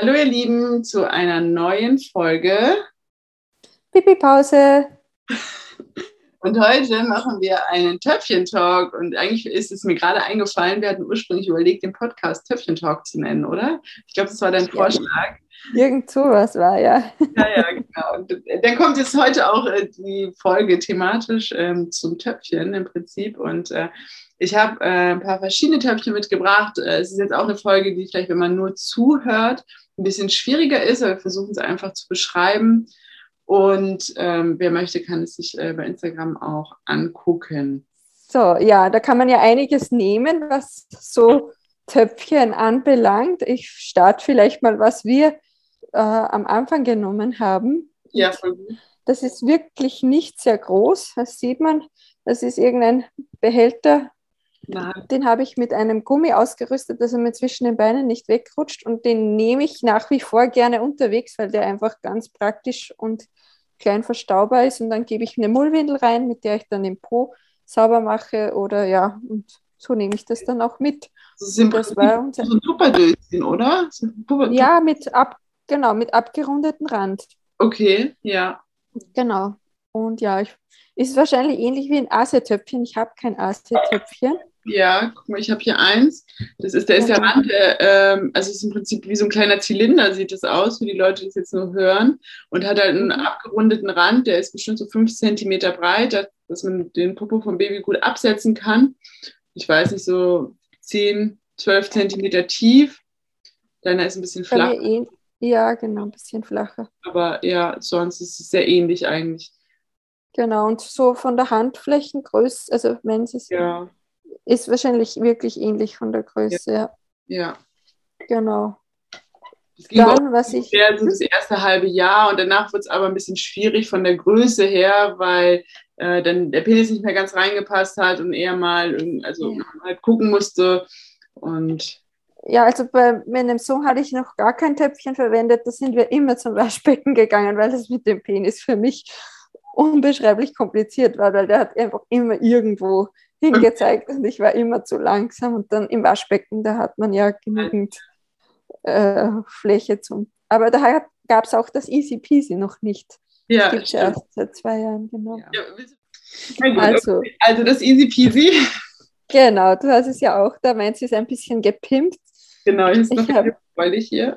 Hallo ihr Lieben zu einer neuen Folge Pipi Pause. Und heute machen wir einen Töpfchen-Talk. Und eigentlich ist es mir gerade eingefallen, wir hatten ursprünglich überlegt, den Podcast Töpfchen-Talk zu nennen, oder? Ich glaube, das war dein Vorschlag. Irgend sowas war, ja. Ja, ja, genau. Und dann kommt jetzt heute auch äh, die Folge thematisch ähm, zum Töpfchen im Prinzip. Und äh, ich habe äh, ein paar verschiedene Töpfchen mitgebracht. Äh, es ist jetzt auch eine Folge, die vielleicht, wenn man nur zuhört, ein bisschen schwieriger ist, aber wir versuchen es einfach zu beschreiben. Und ähm, wer möchte, kann es sich äh, bei Instagram auch angucken. So, ja, da kann man ja einiges nehmen, was so Töpfchen anbelangt. Ich starte vielleicht mal, was wir äh, am Anfang genommen haben. Ja, voll gut. Das ist wirklich nicht sehr groß, das sieht man. Das ist irgendein Behälter Nein. Den habe ich mit einem Gummi ausgerüstet, dass er mir zwischen den Beinen nicht wegrutscht. Und den nehme ich nach wie vor gerne unterwegs, weil der einfach ganz praktisch und klein verstaubar ist. Und dann gebe ich eine Mullwindel rein, mit der ich dann den Po sauber mache. Oder ja, und so nehme ich das dann auch mit. Das, ist im war unser so ein Tupperdöschen, oder? So ja, mit ab, genau, mit abgerundeten Rand. Okay, ja. Genau. Und ja, ich, ist wahrscheinlich ähnlich wie ein Asetöpfchen. Ich habe kein Asetöpfchen. Ja, guck mal, ich habe hier eins. Das ist, der ist der Rand, ähm, also es ist im Prinzip wie so ein kleiner Zylinder, sieht es aus, wie die Leute das jetzt nur hören. Und hat halt einen mhm. abgerundeten Rand, der ist bestimmt so fünf Zentimeter breit, dass man den Popo vom Baby gut absetzen kann. Ich weiß nicht, so zehn, zwölf Zentimeter tief. Deiner ist ein bisschen flach. Ja, genau, ein bisschen flacher. Aber ja, sonst ist es sehr ähnlich eigentlich. Genau, und so von der Handflächengröße, also wenn es ja ist wahrscheinlich wirklich ähnlich von der Größe. Ja. ja. Genau. Das ging Dann, was ich, so das erste halbe Jahr und danach wird es aber ein bisschen schwierig von der Größe her, weil äh, dann der Penis nicht mehr ganz reingepasst hat und eher mal also ja. halt gucken musste. Und ja, also bei meinem Sohn hatte ich noch gar kein Töpfchen verwendet. Da sind wir immer zum Waschbecken gegangen, weil das mit dem Penis für mich unbeschreiblich kompliziert war, weil der hat einfach immer irgendwo hingezeigt und ich war immer zu langsam. Und dann im Waschbecken, da hat man ja genügend äh, Fläche zum. Aber da gab es auch das Easy Peasy noch nicht. Ja, das gibt es erst seit zwei Jahren, genau. Ja. Also, also das Easy Peasy. Genau, du hast es ja auch, da meinst du es ein bisschen gepimpt. Genau, ich ist noch ich hier.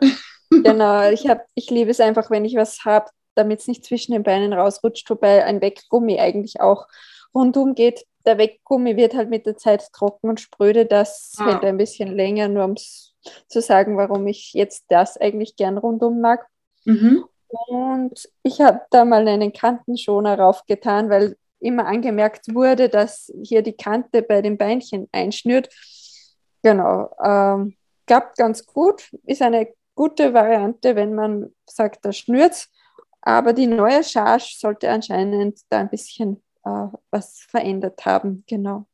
Genau, ich, hab, ich liebe es einfach, wenn ich was habe, damit es nicht zwischen den Beinen rausrutscht, wobei ein Weggummi eigentlich auch rundum geht der Weggummi wird halt mit der Zeit trocken und spröde. Das ah. hält ein bisschen länger, nur um zu sagen, warum ich jetzt das eigentlich gern rundum mag. Mhm. Und ich habe da mal einen Kantenschoner raufgetan, weil immer angemerkt wurde, dass hier die Kante bei den Beinchen einschnürt. Genau, ähm, klappt ganz gut, ist eine gute Variante, wenn man sagt, da schnürt Aber die neue Charge sollte anscheinend da ein bisschen äh, was verändert haben. Genau.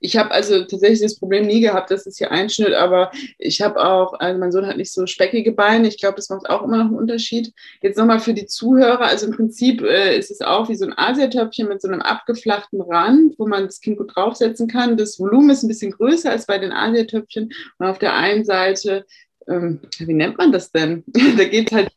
Ich habe also tatsächlich das Problem nie gehabt, dass es hier einschnitt, aber ich habe auch, also mein Sohn hat nicht so speckige Beine. Ich glaube, das macht auch immer noch einen Unterschied. Jetzt nochmal für die Zuhörer, also im Prinzip äh, ist es auch wie so ein Asiatöpfchen mit so einem abgeflachten Rand, wo man das Kind gut draufsetzen kann. Das Volumen ist ein bisschen größer als bei den Asiatöpfchen und auf der einen Seite ähm, wie nennt man das denn? da geht halt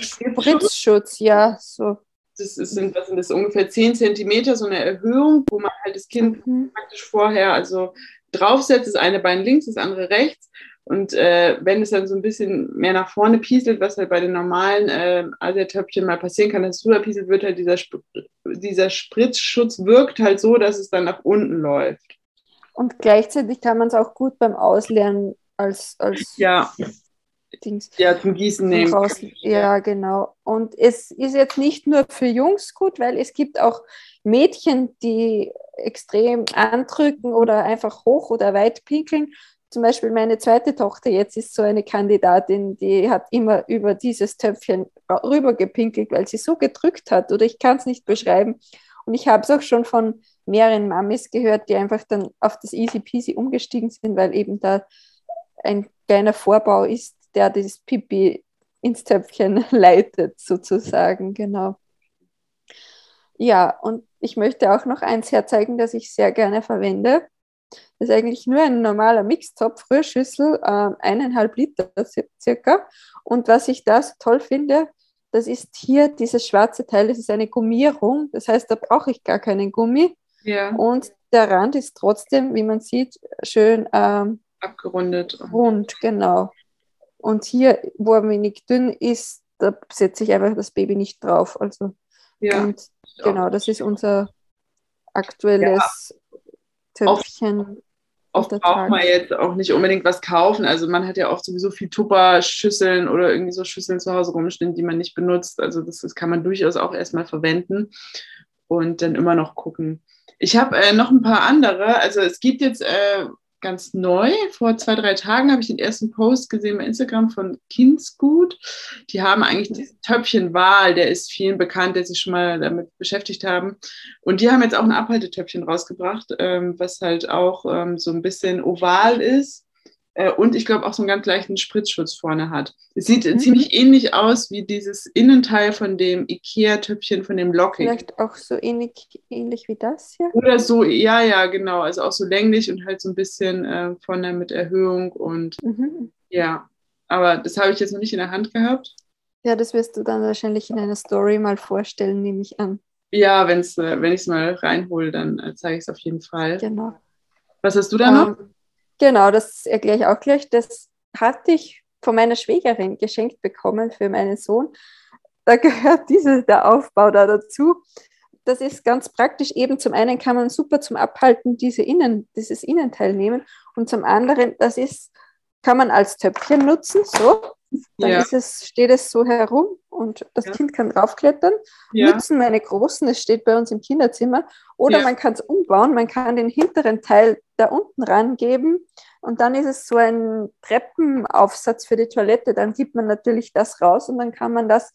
Spritzschutz, ja, so das sind, was sind das, ungefähr 10 Zentimeter, so eine Erhöhung, wo man halt das Kind mhm. praktisch vorher also draufsetzt, das eine Bein links, das andere rechts. Und äh, wenn es dann so ein bisschen mehr nach vorne pieselt, was halt bei den normalen äh, Asiatöpfchen mal passieren kann, dass es drüber pieselt, wird halt dieser, Sp dieser Spritzschutz wirkt halt so, dass es dann nach unten läuft. Und gleichzeitig kann man es auch gut beim Auslernen als, als ja. Dings. Ja, zum Gießen nehmen. Raus. Ja, genau. Und es ist jetzt nicht nur für Jungs gut, weil es gibt auch Mädchen, die extrem andrücken oder einfach hoch oder weit pinkeln. Zum Beispiel meine zweite Tochter jetzt ist so eine Kandidatin, die hat immer über dieses Töpfchen rüber gepinkelt, weil sie so gedrückt hat oder ich kann es nicht beschreiben. Und ich habe es auch schon von mehreren Mamis gehört, die einfach dann auf das Easy Peasy umgestiegen sind, weil eben da ein kleiner Vorbau ist, der das Pipi ins Töpfchen leitet, sozusagen, genau. Ja, und ich möchte auch noch eins herzeigen, das ich sehr gerne verwende. Das ist eigentlich nur ein normaler Mixtopf, Rührschüssel, äh, eineinhalb Liter circa. Und was ich da so toll finde, das ist hier dieses schwarze Teil, das ist eine Gummierung. Das heißt, da brauche ich gar keinen Gummi. Ja. Und der Rand ist trotzdem, wie man sieht, schön ähm, abgerundet. Rund, genau. Und hier, wo er wenig dünn ist, da setze ich einfach das Baby nicht drauf. Also, ja. Und genau, das ist unser aktuelles ja. Töpfchen. Oft braucht man jetzt auch nicht unbedingt was kaufen. Also man hat ja auch sowieso viel Tupper-Schüsseln oder irgendwie so Schüsseln zu Hause rumstehen, die man nicht benutzt. Also das, das kann man durchaus auch erstmal verwenden und dann immer noch gucken. Ich habe äh, noch ein paar andere. Also es gibt jetzt äh, ganz neu. Vor zwei, drei Tagen habe ich den ersten Post gesehen bei Instagram von Kindsgut. Die haben eigentlich diesen Töpfchenwal, der ist vielen bekannt, der sich schon mal damit beschäftigt haben. Und die haben jetzt auch ein Abhaltetöpfchen rausgebracht, ähm, was halt auch ähm, so ein bisschen oval ist und ich glaube auch so einen ganz leichten Spritzschutz vorne hat. Es sieht mhm. ziemlich ähnlich aus wie dieses Innenteil von dem Ikea-Töpfchen von dem Locking. Vielleicht auch so ähnlich, ähnlich wie das hier? Oder so, ja, ja, genau. Also auch so länglich und halt so ein bisschen äh, vorne mit Erhöhung und mhm. ja. Aber das habe ich jetzt noch nicht in der Hand gehabt. Ja, das wirst du dann wahrscheinlich in einer Story mal vorstellen, nehme ich an. Ja, wenn's, äh, wenn ich es mal reinhole, dann äh, zeige ich es auf jeden Fall. Genau. Was hast du da noch? Um, ähm, Genau, das erkläre ich auch gleich. Das hatte ich von meiner Schwägerin geschenkt bekommen für meinen Sohn. Da gehört diese, der Aufbau da dazu. Das ist ganz praktisch. Eben zum einen kann man super zum Abhalten diese Innen, dieses Innenteil nehmen und zum anderen, das ist, kann man als Töpfchen nutzen, so. Dann ja. es, steht es so herum und das ja. Kind kann draufklettern. Ja. Nutzen meine Großen, es steht bei uns im Kinderzimmer. Oder man kann es umbauen, man kann den hinteren Teil da unten rangeben und dann ist es so ein Treppenaufsatz für die Toilette. Dann gibt man natürlich das raus und dann kann man das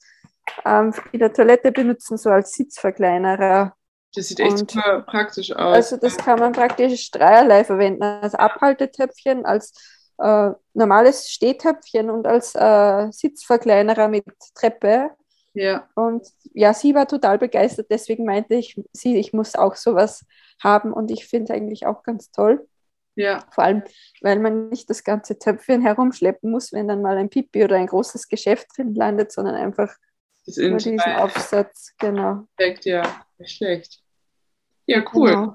ähm, in der Toilette benutzen, so als Sitzverkleinerer. Das sieht echt super praktisch aus. Also das kann man praktisch dreierlei verwenden. Als Abhaltetöpfchen, als äh, normales Stehtöpfchen und als äh, Sitzverkleinerer mit Treppe. Ja. Und ja, sie war total begeistert, deswegen meinte ich, sie, ich muss auch sowas haben und ich finde es eigentlich auch ganz toll. Ja. Vor allem, weil man nicht das ganze Töpfchen herumschleppen muss, wenn dann mal ein Pipi oder ein großes Geschäft drin landet, sondern einfach das nur diesen Aufsatz, genau. Perfekt, ja, nicht schlecht. Ja, cool. Genau.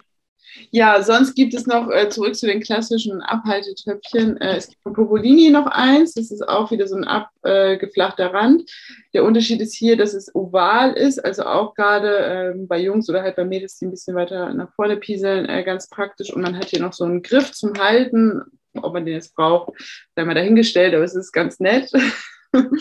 Ja, sonst gibt es noch, äh, zurück zu den klassischen Abhaltetöpfchen, äh, es gibt von Popolini noch eins, das ist auch wieder so ein abgeflachter äh, Rand. Der Unterschied ist hier, dass es oval ist, also auch gerade ähm, bei Jungs oder halt bei Mädels, die ein bisschen weiter nach vorne pieseln, äh, ganz praktisch. Und man hat hier noch so einen Griff zum Halten, ob man den jetzt braucht, sei mal dahingestellt, aber es ist ganz nett.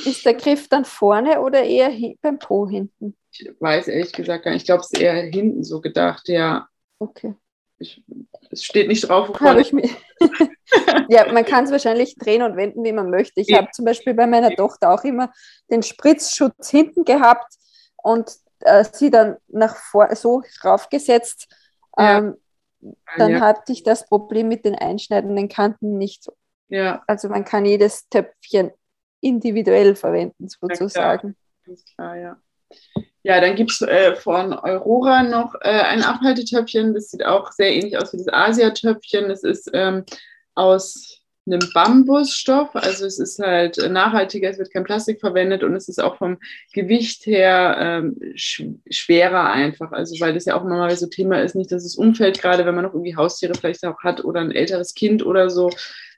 Ist der Griff dann vorne oder eher beim Po hinten? Ich weiß ehrlich gesagt gar nicht. Ich glaube, es ist eher hinten so gedacht, ja. Okay. Ich, es steht nicht drauf, wovon ich mir. ja, man kann es wahrscheinlich drehen und wenden, wie man möchte. Ich ja. habe zum Beispiel bei meiner Tochter auch immer den Spritzschutz hinten gehabt und äh, sie dann nach vor so raufgesetzt. Ja. Ähm, dann ja. hatte ich das Problem mit den einschneidenden Kanten nicht so. Ja. Also man kann jedes Töpfchen individuell verwenden, sozusagen. Ja, Ganz klar, ja. Ja, dann gibt es äh, von Aurora noch äh, ein Abhaltetöpfchen. Das sieht auch sehr ähnlich aus wie das Asia-Töpfchen. Das ist ähm, aus einem Bambusstoff. Also es ist halt nachhaltiger, es wird kein Plastik verwendet und es ist auch vom Gewicht her ähm, sch schwerer einfach. Also weil das ja auch immer mal so Thema ist, nicht, dass es umfällt, gerade wenn man noch irgendwie Haustiere vielleicht auch hat oder ein älteres Kind oder so,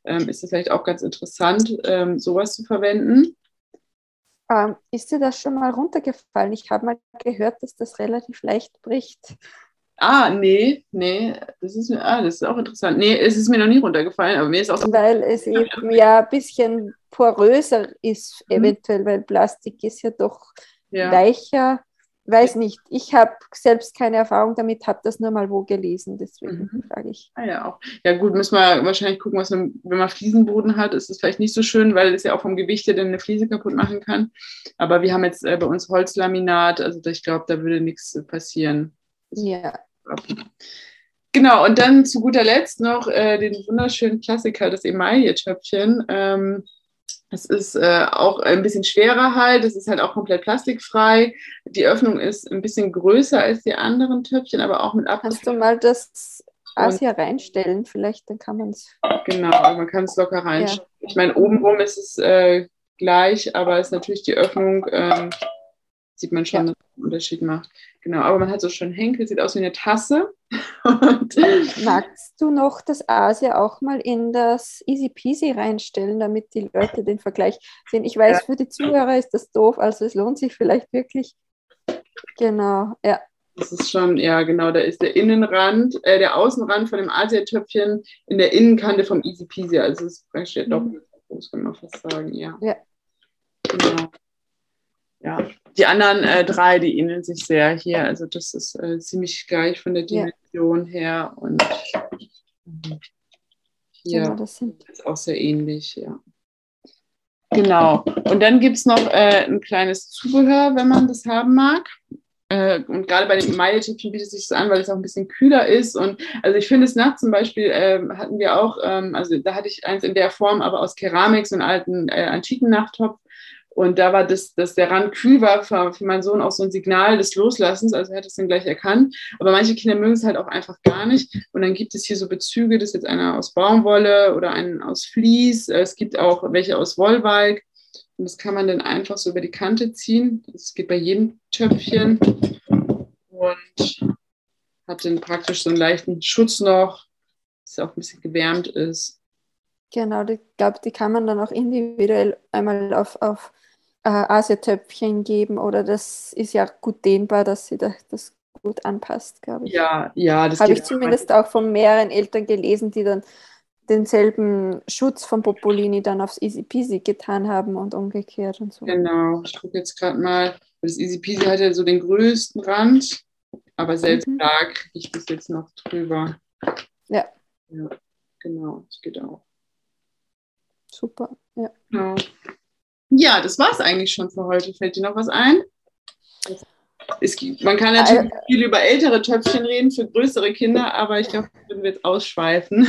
ähm, ist es vielleicht auch ganz interessant, ähm, sowas zu verwenden. Ähm, ist dir das schon mal runtergefallen? Ich habe mal gehört, dass das relativ leicht bricht. Ah, nee, nee, das ist, ah, das ist auch interessant. Nee, es ist mir noch nie runtergefallen, aber mir ist auch so. Weil es eben ja ein bisschen poröser ist, mhm. eventuell, weil Plastik ist ja doch ja. weicher weiß nicht. Ich habe selbst keine Erfahrung damit, habe das nur mal wo gelesen, deswegen mhm. frage ich. Ah ja, auch. Ja gut, müssen wir wahrscheinlich gucken, was wenn man Fliesenboden hat, ist es vielleicht nicht so schön, weil es ja auch vom Gewicht her dann eine Fliese kaputt machen kann. Aber wir haben jetzt äh, bei uns Holzlaminat, also ich glaube, da würde nichts passieren. Ja. Genau, und dann zu guter Letzt noch äh, den wunderschönen Klassiker, das Emaille-Töpfchen. Ähm, es ist äh, auch ein bisschen schwerer halt, es ist halt auch komplett plastikfrei. Die Öffnung ist ein bisschen größer als die anderen Töpfchen, aber auch mit Ab. Hast du mal das Asia reinstellen, vielleicht, dann kann man es. Genau, man kann es locker reinstellen. Ja. Ich meine, obenrum ist es äh, gleich, aber ist natürlich die Öffnung, ähm, sieht man schon, ja. dass es einen Unterschied macht. Genau, aber man hat so schon Henkel, sieht aus wie eine Tasse. Magst du noch das Asia auch mal in das Easy Peasy reinstellen, damit die Leute den Vergleich sehen? Ich weiß, ja. für die Zuhörer ist das doof, also es lohnt sich vielleicht wirklich. Genau, ja. Das ist schon, ja, genau, da ist der Innenrand, äh, der Außenrand von dem Asiatöpfchen in der Innenkante vom Easy Peasy. Also es ist praktisch mhm. doppelt groß, kann man fast sagen, ja. Ja. Genau. Ja, die anderen äh, drei, die ähneln sich sehr hier. Also das ist äh, ziemlich gleich von der Dimension ja. her und hier genau, das sind ist auch sehr ähnlich, ja. Genau. Und dann gibt es noch äh, ein kleines Zubehör, wenn man das haben mag. Äh, und gerade bei den Emaille-Tippchen bietet sich so an, weil es auch ein bisschen kühler ist. Und also ich finde es nachts zum Beispiel äh, hatten wir auch, ähm, also da hatte ich eins in der Form, aber aus Keramik, so einen alten äh, antiken Nachttopf. Und da war das, dass der Rand kühl war für, für meinen Sohn auch so ein Signal des Loslassens, also er hat es dann gleich erkannt. Aber manche Kinder mögen es halt auch einfach gar nicht. Und dann gibt es hier so Bezüge, das ist jetzt einer aus Baumwolle oder einen aus Vlies. Es gibt auch welche aus Wollwalk. Und das kann man dann einfach so über die Kante ziehen. Das geht bei jedem Töpfchen. Und hat dann praktisch so einen leichten Schutz noch, dass auch ein bisschen gewärmt ist. Genau, ich glaube, die kann man dann auch individuell einmal auf, auf äh, Asiatöpfchen geben oder das ist ja gut dehnbar, dass sie da, das gut anpasst, glaube ich. Ja, ja, das habe ich zumindest auch von mehreren Eltern gelesen, die dann denselben Schutz von Popolini dann aufs Easy Peasy getan haben und umgekehrt und so. Genau, ich gucke jetzt gerade mal. Das Easy Peasy hat ja so den größten Rand, aber selbst mhm. da kriege ich das jetzt noch drüber. Ja. Ja, genau, das geht auch. Super, ja. Genau. Ja, das war es eigentlich schon für heute. Fällt dir noch was ein? Es man kann natürlich äh, viel über ältere Töpfchen reden für größere Kinder, aber ich glaube, das würden wir jetzt ausschweifen.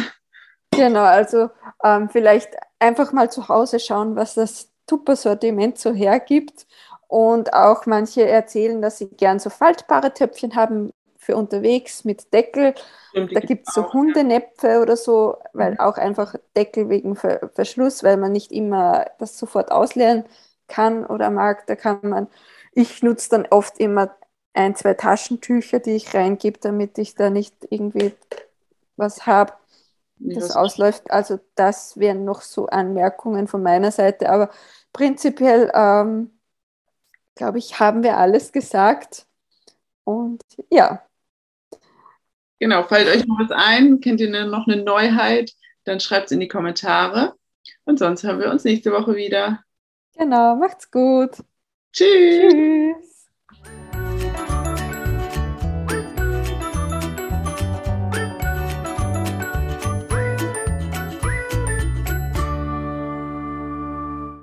Genau, also ähm, vielleicht einfach mal zu Hause schauen, was das Tupper-Sortiment so hergibt. Und auch manche erzählen, dass sie gern so faltbare Töpfchen haben für unterwegs mit Deckel. Da gibt es so Hundenäpfe oder so, weil auch einfach Deckel wegen Ver Verschluss, weil man nicht immer das sofort ausleeren kann oder mag. Da kann man, ich nutze dann oft immer ein, zwei Taschentücher, die ich reingebe, damit ich da nicht irgendwie was habe das ausläuft. Also das wären noch so Anmerkungen von meiner Seite. Aber prinzipiell, ähm, glaube ich, haben wir alles gesagt. Und ja. Genau, fällt euch noch was ein? Kennt ihr noch eine Neuheit? Dann schreibt es in die Kommentare. Und sonst hören wir uns nächste Woche wieder. Genau, macht's gut. Tschüss. Tschüss.